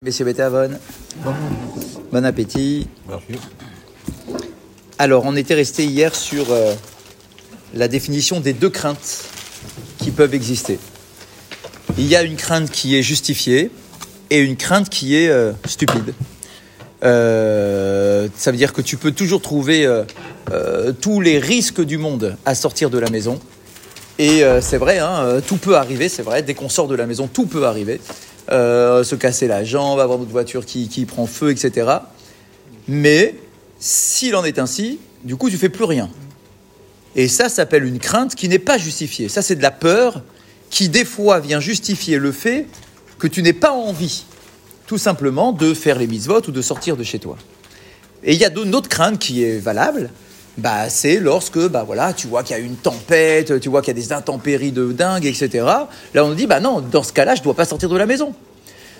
Messieurs Beethoven, bon appétit. Merci. Alors, on était resté hier sur euh, la définition des deux craintes qui peuvent exister. Il y a une crainte qui est justifiée et une crainte qui est euh, stupide. Euh, ça veut dire que tu peux toujours trouver tous les risques du monde à sortir de la maison. Et c'est vrai, hein, tout peut arriver, c'est vrai, dès qu'on sort de la maison, tout peut arriver. Euh, se casser la jambe, avoir notre voiture qui, qui prend feu, etc. Mais s'il en est ainsi, du coup, tu fais plus rien. Et ça s'appelle une crainte qui n'est pas justifiée. Ça, c'est de la peur qui, des fois, vient justifier le fait que tu n'aies pas envie, tout simplement, de faire les mitzvot ou de sortir de chez toi. Et il y a une autre crainte qui est valable, bah, c'est lorsque bah, voilà, tu vois qu'il y a une tempête, tu vois qu'il y a des intempéries de dingue, etc. Là, on nous dit, bah non, dans ce cas-là, je ne dois pas sortir de la maison.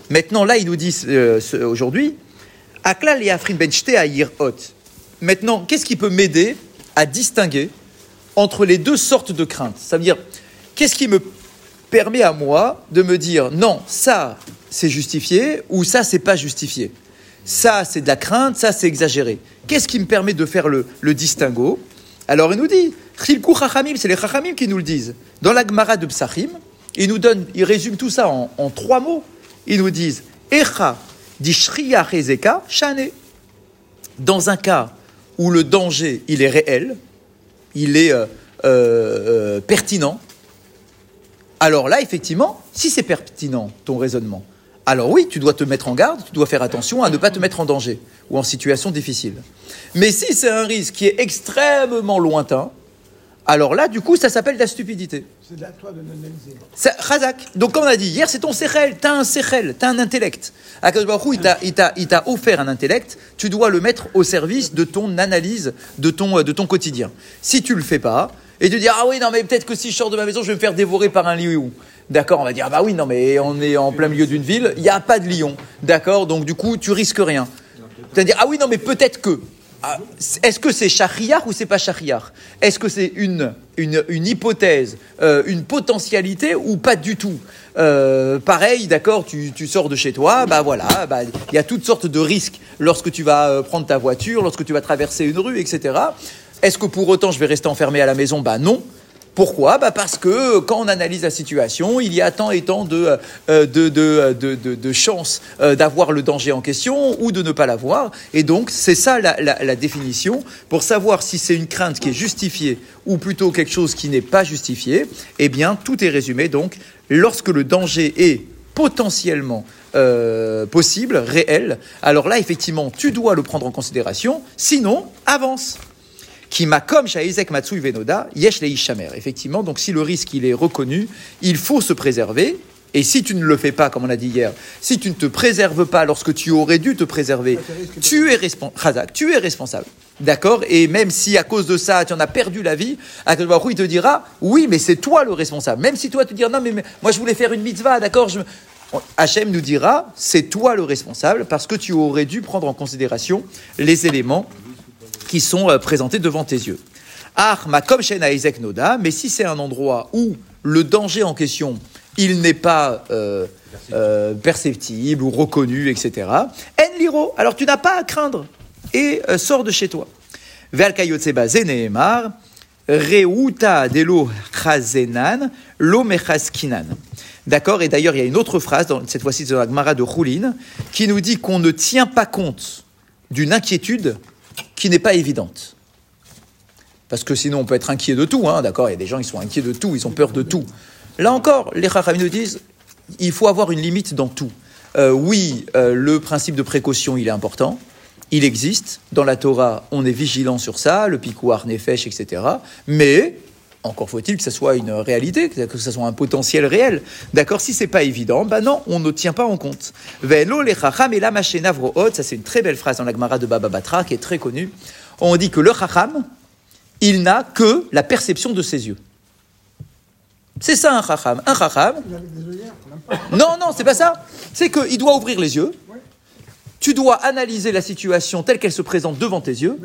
Maintenant, là, ils nous disent euh, aujourd'hui, Aklal et Afrin benchte à hot. Maintenant, qu'est-ce qui peut m'aider à distinguer entre les deux sortes de craintes? Ça veut dire, qu'est-ce qui me permet à moi de me dire, non, ça, c'est justifié, ou ça, c'est pas justifié? Ça, c'est de la crainte, ça, c'est exagéré. Qu'est-ce qui me permet de faire le, distinguo? Alors, il nous dit, Chachamim, c'est les Chachamim qui nous le disent. Dans la Gemara de Psachim, ils nous donnent, ils résument tout ça en, trois mots. Ils nous disent, Echa dishriya hezeka shane. Dans un cas où le danger, il est réel, il est euh, euh, euh, pertinent, alors là, effectivement, si c'est pertinent, ton raisonnement, alors oui, tu dois te mettre en garde, tu dois faire attention à ne pas te mettre en danger ou en situation difficile. Mais si c'est un risque qui est extrêmement lointain, alors là, du coup, ça s'appelle de la stupidité. C'est à toi de l'analyser. Donc, comme on a dit hier, c'est ton sechel. Tu as un sechel, tu as un intellect. Akadosh Baruch il t'a- offert un intellect, tu dois le mettre au service de ton analyse, de ton, de ton quotidien. Si tu le fais pas, et tu dis, ah oui, non, mais peut-être que si je sors de ma maison, je vais me faire dévorer par un lion. D'accord, on va dire, ah bah oui, non, mais on est en plein milieu d'une ville, il n'y a pas de lion. D'accord, donc du coup, tu risques rien. C'est-à-dire, ah oui, non, mais peut-être que. Ah, Est-ce que c'est shahriar ou c'est pas shahriar Est-ce que c'est une, une, une hypothèse, euh, une potentialité ou pas du tout? Euh, Pareil, d'accord, tu, tu sors de chez toi, bah voilà, bah, il y a toutes sortes de risques lorsque tu vas euh, prendre ta voiture, lorsque tu vas traverser une rue, etc. Est-ce que pour autant je vais rester enfermé à la maison? Bah non. Pourquoi bah Parce que quand on analyse la situation, il y a tant et tant de, euh, chances euh, d'avoir le danger en question ou de ne pas l'avoir. Et donc, c'est ça la définition. Pour savoir si c'est une crainte qui est justifiée ou plutôt quelque chose qui n'est pas justifié, eh bien, tout est résumé. Donc, lorsque le danger est potentiellement euh, possible, réel, alors là, effectivement, tu dois le prendre en considération. Sinon, avance qui m'a comme Shaizek Matsui Venoda, Yesh Shamer. Effectivement, donc si le risque il est reconnu, il faut se préserver. Et si tu ne le fais pas, comme on a dit hier, si tu ne te préserves pas lorsque tu aurais dû te préserver, tu es, respon- Chazak, tu es responsable. D'accord? Et même si à cause de ça, tu en as perdu la vie, Akadosh il te dira, oui, mais c'est toi le responsable. Même si toi, tu dis, non, mais, mais moi, je voulais faire une mitzvah, d'accord? Je... Hachem nous dira, c'est toi le responsable parce que tu aurais dû prendre en considération les éléments qui sont euh, présentés devant tes yeux. Ah, ma comme Shen Isaac Noda, mais si c'est un endroit où le danger en question, il n'est pas euh, euh, perceptible ou reconnu, etc. En liro, alors tu n'as pas à craindre et euh, sors de chez toi. Ve'al kayotseba zeneemar, reuta delo chazenan, lo mechaskinan. D'accord Et d'ailleurs, il y a une autre phrase, dans, cette fois-ci de la Gemara de Choulin, qui nous dit qu'on ne tient pas compte d'une inquiétude qui n'est pas évidente. Parce que sinon, on peut être inquiet de tout, hein, d'accord Il y a des gens qui sont inquiets de tout, ils ont peur de tout. Là encore, les Chachamim nous disent, il faut avoir une limite dans tout. Euh, oui, euh, le principe de précaution, il est important. Il existe. Dans la Torah, on est vigilant sur ça, le picouar, nefesh, etc. Mais, encore faut-il que ça soit une réalité, que ça soit un potentiel réel. D'accord Si c'est pas évident, ben non, on ne tient pas en compte. Velo le chacham et la machena vrohot, ça c'est une très belle phrase dans la Gemara de Baba Batra, qui est très connue. On dit que le chacham, il n'a que la perception de ses yeux. C'est ça un chacham. Un chacham, non, non, c'est pas ça. C'est qu'il doit ouvrir les yeux. Tu dois analyser la situation telle qu'elle se présente devant tes yeux,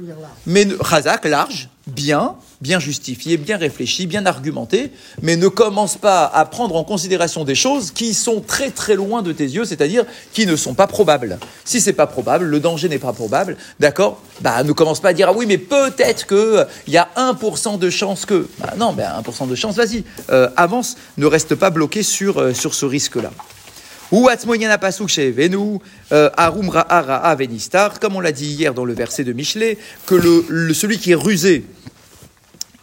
mais Chazak, large, bien, bien justifié, bien réfléchi, bien argumenté, mais ne commence pas à prendre en considération des choses qui sont très très loin de tes yeux, c'est-à-dire qui ne sont pas probables. Si c'est pas probable, le danger n'est pas probable, d'accord? Bah ne commence pas à dire ah oui mais peut-être que euh, il y a 1% de chance que. Bah non, ben 1% de chance, vas-y, euh, avance, ne reste pas bloqué sur, euh, sur ce risque-là. Ou Atzmoyana Pasuk chez Venu, Arum Ra'a Ra'a Venistar, comme on l'a dit hier dans le verset de Michelet, que le, le- celui qui est rusé,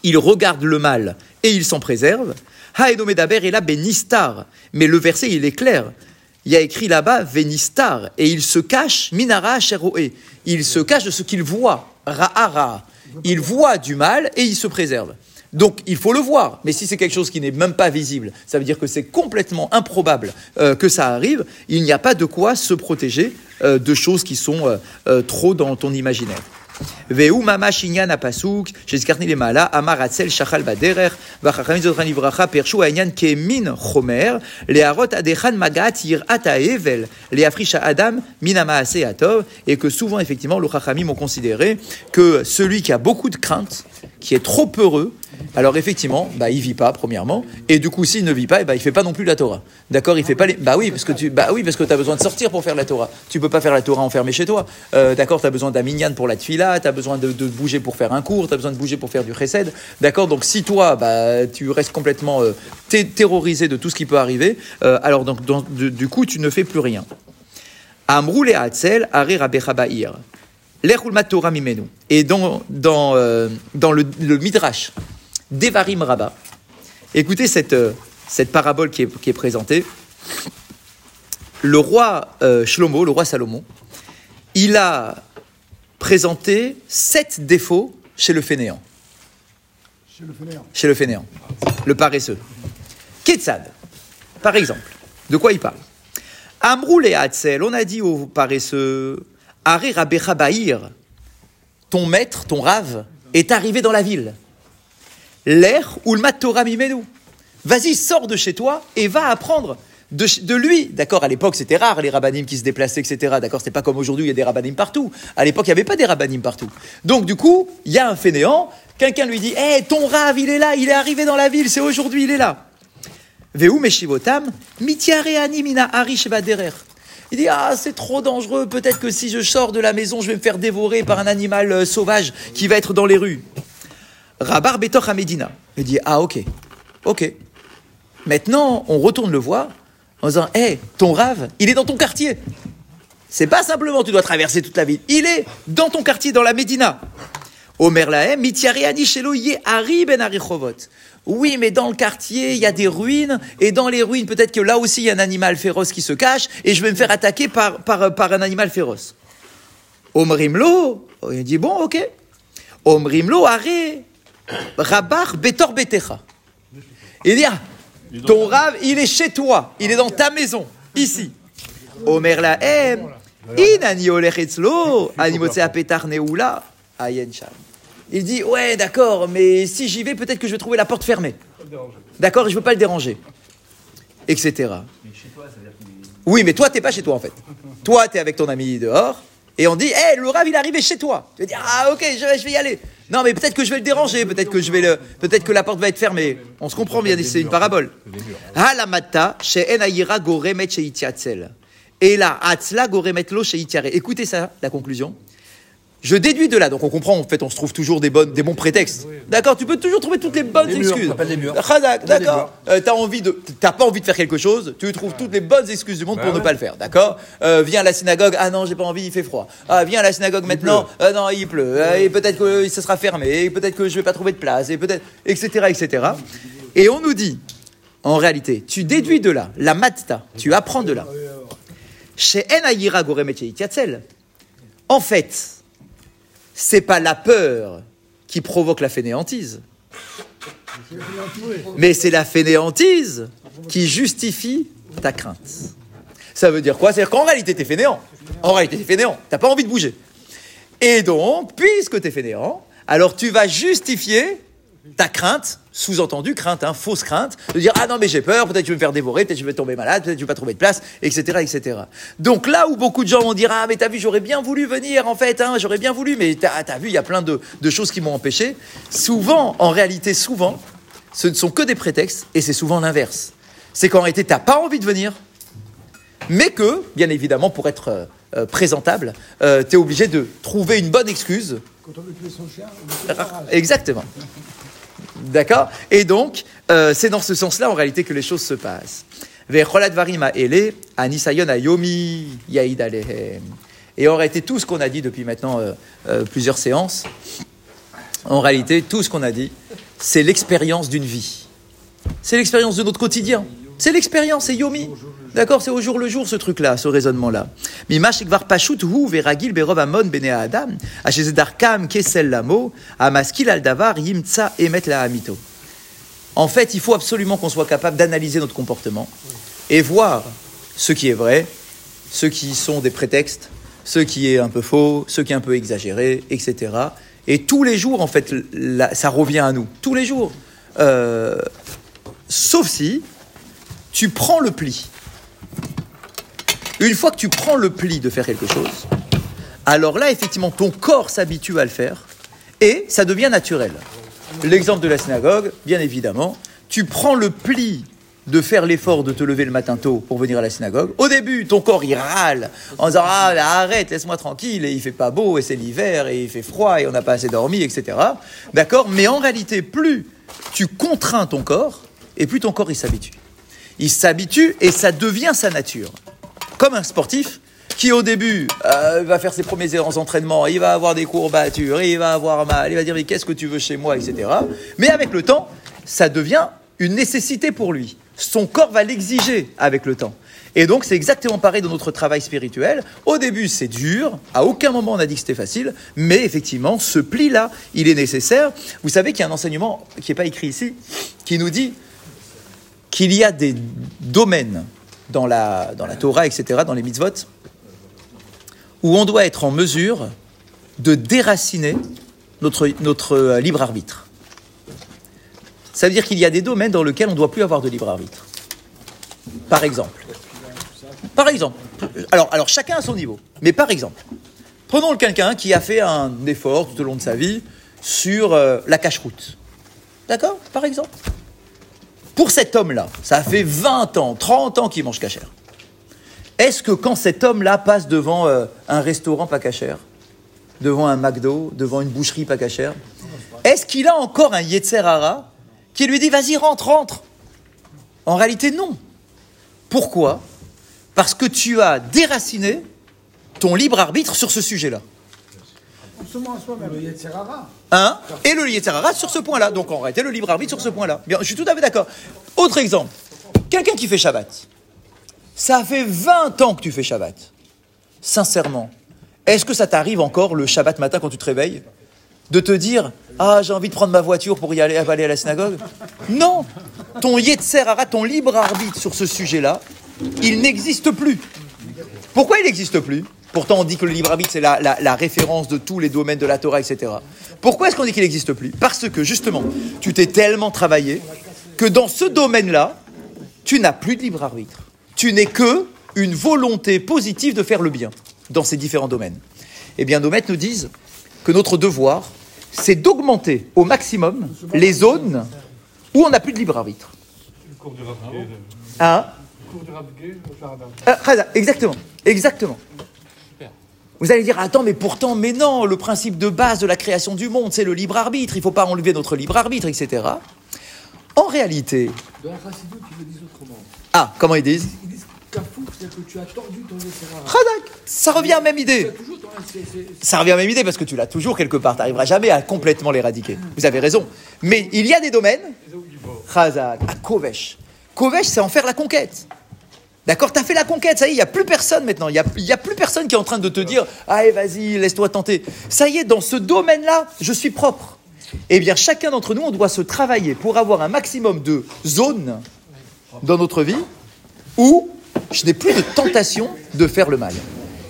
il regarde le mal et il s'en préserve. Haedomedaber est là Benistar. Mais le verset, il est clair. Il y a écrit là-bas Venistar et il se cache Minara Sheroe. Il se cache de ce qu'il voit. Ra'ara. Il voit du mal et il se préserve. Donc il faut le voir. Mais si c'est quelque chose qui n'est même pas visible, ça veut dire que c'est complètement improbable euh, que ça arrive. Il n'y a pas de quoi se protéger euh, de choses qui sont euh, euh trop dans ton imaginaire. Veu mama shinyan apasuk, j'escarni les mala, amar shachal baderer, vachachamim zotran ivracha, perchu aïnyan kemin chomer, les harot adechan magat yirat evel, les adam minama atov, et que souvent, effectivement, les chachamim ont considéré que celui qui a beaucoup de crainte, qui est trop peureux, alors effectivement, bah, il vit pas premièrement, et du coup s'il ne vit pas, eh bah, il fait pas non plus la Torah. D'accord, il fait pas les, bah oui parce que tu, bah oui parce que as besoin de sortir pour faire la Torah. Tu peux pas faire la Torah enfermé chez toi. Euh, d'accord, tu as besoin d'un pour la tfila, as besoin de, bouger pour faire un cours, tu as besoin de bouger pour faire du chesed. D'accord, donc si toi, bah, tu restes complètement euh, terrorisé de tout ce qui peut arriver, euh, alors donc, du, coup tu ne fais plus rien. Amrou le Hatzel, Torah Mimenu. Et dans, dans, euh, dans le, le Midrash d'Evarim Rabba, écoutez cette, euh, cette parabole qui est, qui est présentée. Le roi euh, Shlomo, le roi Salomon, il a présenté sept défauts chez le fainéant. Chez le fainéant. Chez le fainéant, le paresseux. Ketsad, par exemple, de quoi il parle? Amrou le Hatzel, on a dit au paresseux, Are Rabecha Bahir, ton maître, ton rave, est arrivé dans la ville. L'air le Torah mimenu. Vas-y, sors de chez toi et va apprendre de, de lui. D'accord, à l'époque, c'était rare, les rabbinim qui se déplaçaient, etc. D'accord, c'est pas comme aujourd'hui, il y a des rabbinim partout. À l'époque, il n'y avait pas des rabbinim partout. Donc, du coup, il y a un fainéant, quelqu'un lui dit, hé, ton rave, il est là, il est arrivé dans la ville, c'est aujourd'hui, il est là. Veu meshivotam, mitiareani mina arish baderer. Il dit, ah, c'est trop dangereux, peut-être que si je sors de la maison, je vais me faire dévorer par un animal euh, sauvage qui va être dans les rues. Rabar Betoch à Médina. Il dit Ah, ok, ok. Maintenant, on retourne le voir en disant Hé, ton rave, il est dans ton quartier. C'est pas simplement tu dois traverser toute la ville, il est dans ton quartier, dans la Médina. Omer Lahem, Ari Ben. Oui, mais dans le quartier, il y a des ruines, et dans les ruines, peut-être que là aussi, il y a un animal féroce qui se cache, et je vais me faire attaquer par, un animal féroce. Omrimlo, il dit bon, ok. Omrimlo, arrête. Rabar betor betecha. Il dit, ah, ton rave, il est chez toi, il est dans ta maison, ici. Omer la em, inani olechetzlo, animotse apetar neula, ayen sham. Il dit, ouais, d'accord, mais si j'y vais, peut-être que je vais trouver la porte fermée. D'accord, et je ne veux pas le déranger. Etc. Oui, mais toi, t'es pas chez toi en fait. Toi, t'es avec ton ami dehors, et on dit, hé, le rave, il est arrivé chez toi. Tu vas dire, ah, ok, je vais, je vais y aller. Non, mais peut-être que je vais le déranger, peut-être que je vais le, peut-être que la porte va être fermée. On se comprend bien, c'est une parabole. Halamata, chez Enayira goremet chez Itiatzel. Et là, Atzla goremet lo chez. Écoutez ça, la conclusion. Je déduis de là, donc on comprend, en fait, on se trouve toujours des, bonnes, des bons prétextes. D'accord Tu peux toujours trouver toutes les bonnes Les murs, excuses. les murs. Khazak, d'accord. Euh, t'as envie de, t'as pas envie de faire quelque chose, tu trouves toutes les bonnes excuses du monde pour ne pas le faire, d'accord euh, Viens à la synagogue, ah non, j'ai pas envie, il fait froid. Ah, viens à la synagogue maintenant, ah non, il pleut. Ah, et peut-être que ça sera fermé, et peut-être que je vais pas trouver de place, et peut-être, etc., etc. Et on nous dit, en réalité, tu déduis de là, la matta, tu apprends de là. Chez Yatzel, en fait, c'est pas la peur qui provoque la fainéantise. Mais c'est la fainéantise qui justifie ta crainte. Ça veut dire quoi? C'est-à-dire qu'en réalité, t'es fainéant. En réalité, t'es fainéant. T'as pas envie de bouger. Et donc, puisque t'es fainéant, alors tu vas justifier Ta crainte, sous-entendu crainte, hein, fausse crainte, de dire ah non mais j'ai peur, peut-être je vais me faire dévorer, peut-être je vais tomber malade, peut-être je vais pas trouver de place, etc., etc. Donc là où beaucoup de gens vont dire ah mais t'as vu j'aurais bien voulu venir en fait, hein, j'aurais bien voulu, mais t'as as vu il y a plein de, de choses qui m'ont empêché. Souvent, en réalité, souvent, ce ne sont que des prétextes et c'est souvent l'inverse. C'est qu'en réalité t'as pas envie de venir, mais que bien évidemment pour être euh, euh, présentable, euh, tu es obligé de trouver une bonne excuse. Quand on veut tuer son chien, on veut tuer. Exactement. D'accord Et donc, euh, c'est dans ce sens-là, en réalité, que les choses se passent. Et en réalité, tout ce qu'on a dit depuis maintenant euh, euh, plusieurs séances, en réalité, tout ce qu'on a dit, c'est l'expérience d'une vie. C'est l'expérience de notre quotidien. C'est l'expérience, c'est Yomi. D'accord C'est au jour le jour ce truc-là, ce raisonnement-là. En fait, il faut absolument qu'on soit capable d'analyser notre comportement et voir ce qui est vrai, ce qui sont des prétextes, ce qui est un peu faux, ce qui est un peu exagéré, etc. Et tous les jours, en fait, ça revient à nous. Tous les jours. Euh, sauf si tu prends le pli. Une fois que tu prends le pli de faire quelque chose, alors là, effectivement, ton corps s'habitue à le faire et ça devient naturel. L'exemple de la synagogue, bien évidemment, tu prends le pli de faire l'effort de te lever le matin tôt pour venir à la synagogue. Au début, ton corps il râle en disant ah arrête, laisse-moi tranquille et il fait pas beau et c'est l'hiver et il fait froid et on n'a pas assez dormi, etc. D'accord? Mais en réalité, plus tu contrains ton corps et plus ton corps il s'habitue. Il s'habitue et ça devient sa nature. Comme un sportif qui au début euh, va faire ses premiers erreurs d'entraînement, il va avoir des courbatures, il va avoir mal, il va dire mais qu'est-ce que tu veux chez moi, etc. Mais avec le temps, ça devient une nécessité pour lui. Son corps va l'exiger avec le temps. Et donc c'est exactement pareil dans notre travail spirituel. Au début c'est dur, à aucun moment on a dit que c'était facile, mais effectivement ce pli-là, il est nécessaire. Vous savez qu'il y a un enseignement qui n'est pas écrit ici, qui nous dit qu'il y a des domaines dans la, dans la Torah, etc., dans les mitzvot, où on doit être en mesure de déraciner notre, notre euh, libre arbitre. Ça veut dire qu'il y a des domaines dans lesquels on ne doit plus avoir de libre arbitre. Par exemple. Par exemple. Alors, alors chacun à son niveau. Mais par exemple, prenons quelqu'un qui a fait un effort tout au long de sa vie sur euh, la cache-route. D'accord? Par exemple. Pour cet homme-là, ça fait 20 ans, 30 ans qu'il mange cachère. Est-ce que quand cet homme-là passe devant euh, un restaurant pas cachère, devant un McDo, devant une boucherie pas cachère, est-ce qu'il a encore un Yetzer Hara qui lui dit vas-y rentre, rentre? En réalité non. Pourquoi? Parce que tu as déraciné ton libre arbitre sur ce sujet-là. À soi-même. Le. Hein Et le Yetzirara sur ce point-là. Donc en réalité, le libre arbitre sur ce point-là. Bien, je suis tout à fait d'accord. Autre exemple. Quelqu'un qui fait Shabbat. Ça fait 20 ans que tu fais Shabbat. Sincèrement, est-ce que ça t'arrive encore le Shabbat matin quand tu te réveilles de te dire Ah, j'ai envie de prendre ma voiture pour y aller, aller à la synagogue? Non Ton Yetzirara, ton libre arbitre sur ce sujet-là, il n'existe plus. Pourquoi il n'existe plus? Pourtant, on dit que le libre arbitre, c'est la, la- la référence de tous les domaines de la Torah, etc. Pourquoi est-ce qu'on dit qu'il n'existe plus? Parce que, justement, tu t'es tellement travaillé que dans ce domaine-là, tu n'as plus de libre arbitre. Tu n'es que une volonté positive de faire le bien dans ces différents domaines. Eh bien, nos maîtres nous disent que notre devoir, c'est d'augmenter au maximum les zones où on n'a plus de libre arbitre. Hein? Ah, Khaza, exactement, exactement. Vous allez dire, attends, mais pourtant, mais non, le principe de base de la création du monde, c'est le libre arbitre, il ne faut pas enlever notre libre arbitre, etc. En réalité, Dans la ils le disent autrement. ah, comment ils disent Ils disent Kafou, c'est-à-dire que tu as tordu ton. Khadak, ça revient à la même idée. Ça revient à la même idée parce que tu l'as toujours quelque part, tu n'arriveras jamais à complètement l'éradiquer. Vous avez raison. Mais il y a des domaines. Chazak, à Kovesh. Kovesh, c'est en faire la conquête. D'accord Tu as fait la conquête, ça y est, il n'y a plus personne maintenant. Il n'y a, plus personne qui est en train de te dire Allez, vas-y, laisse-toi tenter. Ça y est, dans ce domaine-là, je suis propre. Eh bien, chacun d'entre nous, on doit se travailler pour avoir un maximum de zones dans notre vie où je n'ai plus de tentation de faire le mal.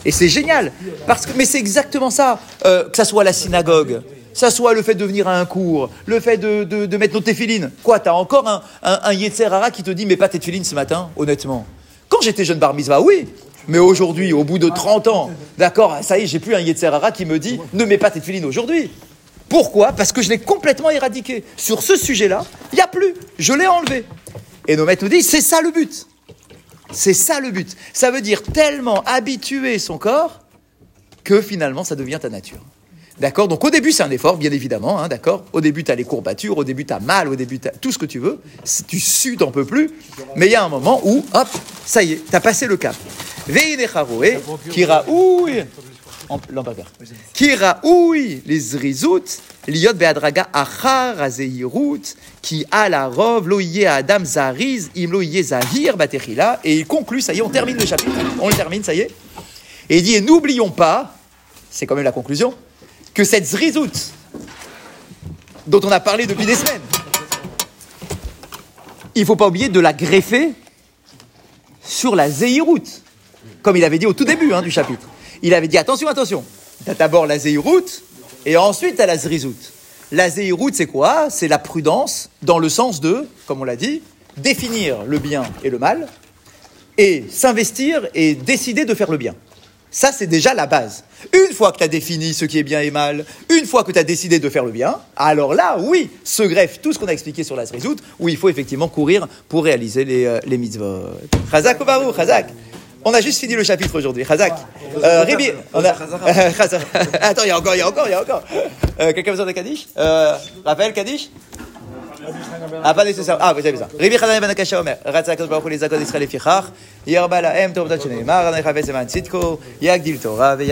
Et c'est génial. Parce que, mais c'est exactement ça. Euh, que ça soit la synagogue, Ça soit le fait de venir à un cours, le fait de, de, mettre nos téfilines. Quoi, t'as encore un, un, qui te dit, mais pas téfilines ce matin, honnêtement. J'étais jeune bar oui. Mais aujourd'hui, au bout de 30 ans, d'accord, ça y est, j'ai plus un Yetzer Hara qui me dit, ne mets pas tes téfilines aujourd'hui. Pourquoi? Parce que je l'ai complètement éradiqué. Sur ce sujet-là, il n'y a plus. Je l'ai enlevé. Et nos maîtres nous disent, c'est ça le but. C'est ça le but. Ça veut dire tellement habituer son corps que finalement ça devient ta nature. D'accord Donc au début c'est un effort, bien évidemment, hein, d'accord Au début tu as les courbatures, au début tu as mal, au début tu tout ce que tu veux, Si tu sues, t'en peux plus, mais il y a un moment où, hop, ça y est, tu as passé le cap. Veinecharoé, en- l'empapère. Kiraoui, les zrizout, liot beadraga achar azeirut, qui a la rov, loïe adam zariz, im loïe zahir batechila, et il conclut, ça y est, on termine le chapitre, on le termine, ça y est, et il dit, n'oublions pas, c'est quand même la conclusion, que cette zrizout, dont on a parlé depuis des semaines, il ne faut pas oublier de la greffer sur la zéhirout, comme il avait dit au tout début hein, du chapitre. Il avait dit attention, attention, tu as d'abord la zéhirout et ensuite tu as la zrizout. La zéhirout, c'est quoi? C'est la prudence dans le sens de, comme on l'a dit, définir le bien et le mal et s'investir et décider de faire le bien. Ça, c'est déjà la base. Une fois que tu as défini ce qui est bien et mal, une fois que tu as décidé de faire le bien, alors là, oui, se greffe tout ce qu'on a expliqué sur la Srizout, où il faut effectivement courir pour réaliser les, euh, les mitzvot. Chazak Obaru, Chazak? On a juste fini le chapitre aujourd'hui. Chazak. Euh, Ribi, on a... Chazak. Attends, il y a encore, il y a encore, il y a encore. Euh, Quelqu'un a besoin de Kaddish? Euh, Raphaël, Kaddish? Ah, pas nécessaire. Ah, vous avez ça. Ribi Chazan ben Akasha Omer. Ratzak Kadosh Baruch Hu les Zakot Israël Lefichach. Yarba Lahem Tov Dat Shneimar. Anay Chavetz Eman Tzitko. Yagdil Torah. Veya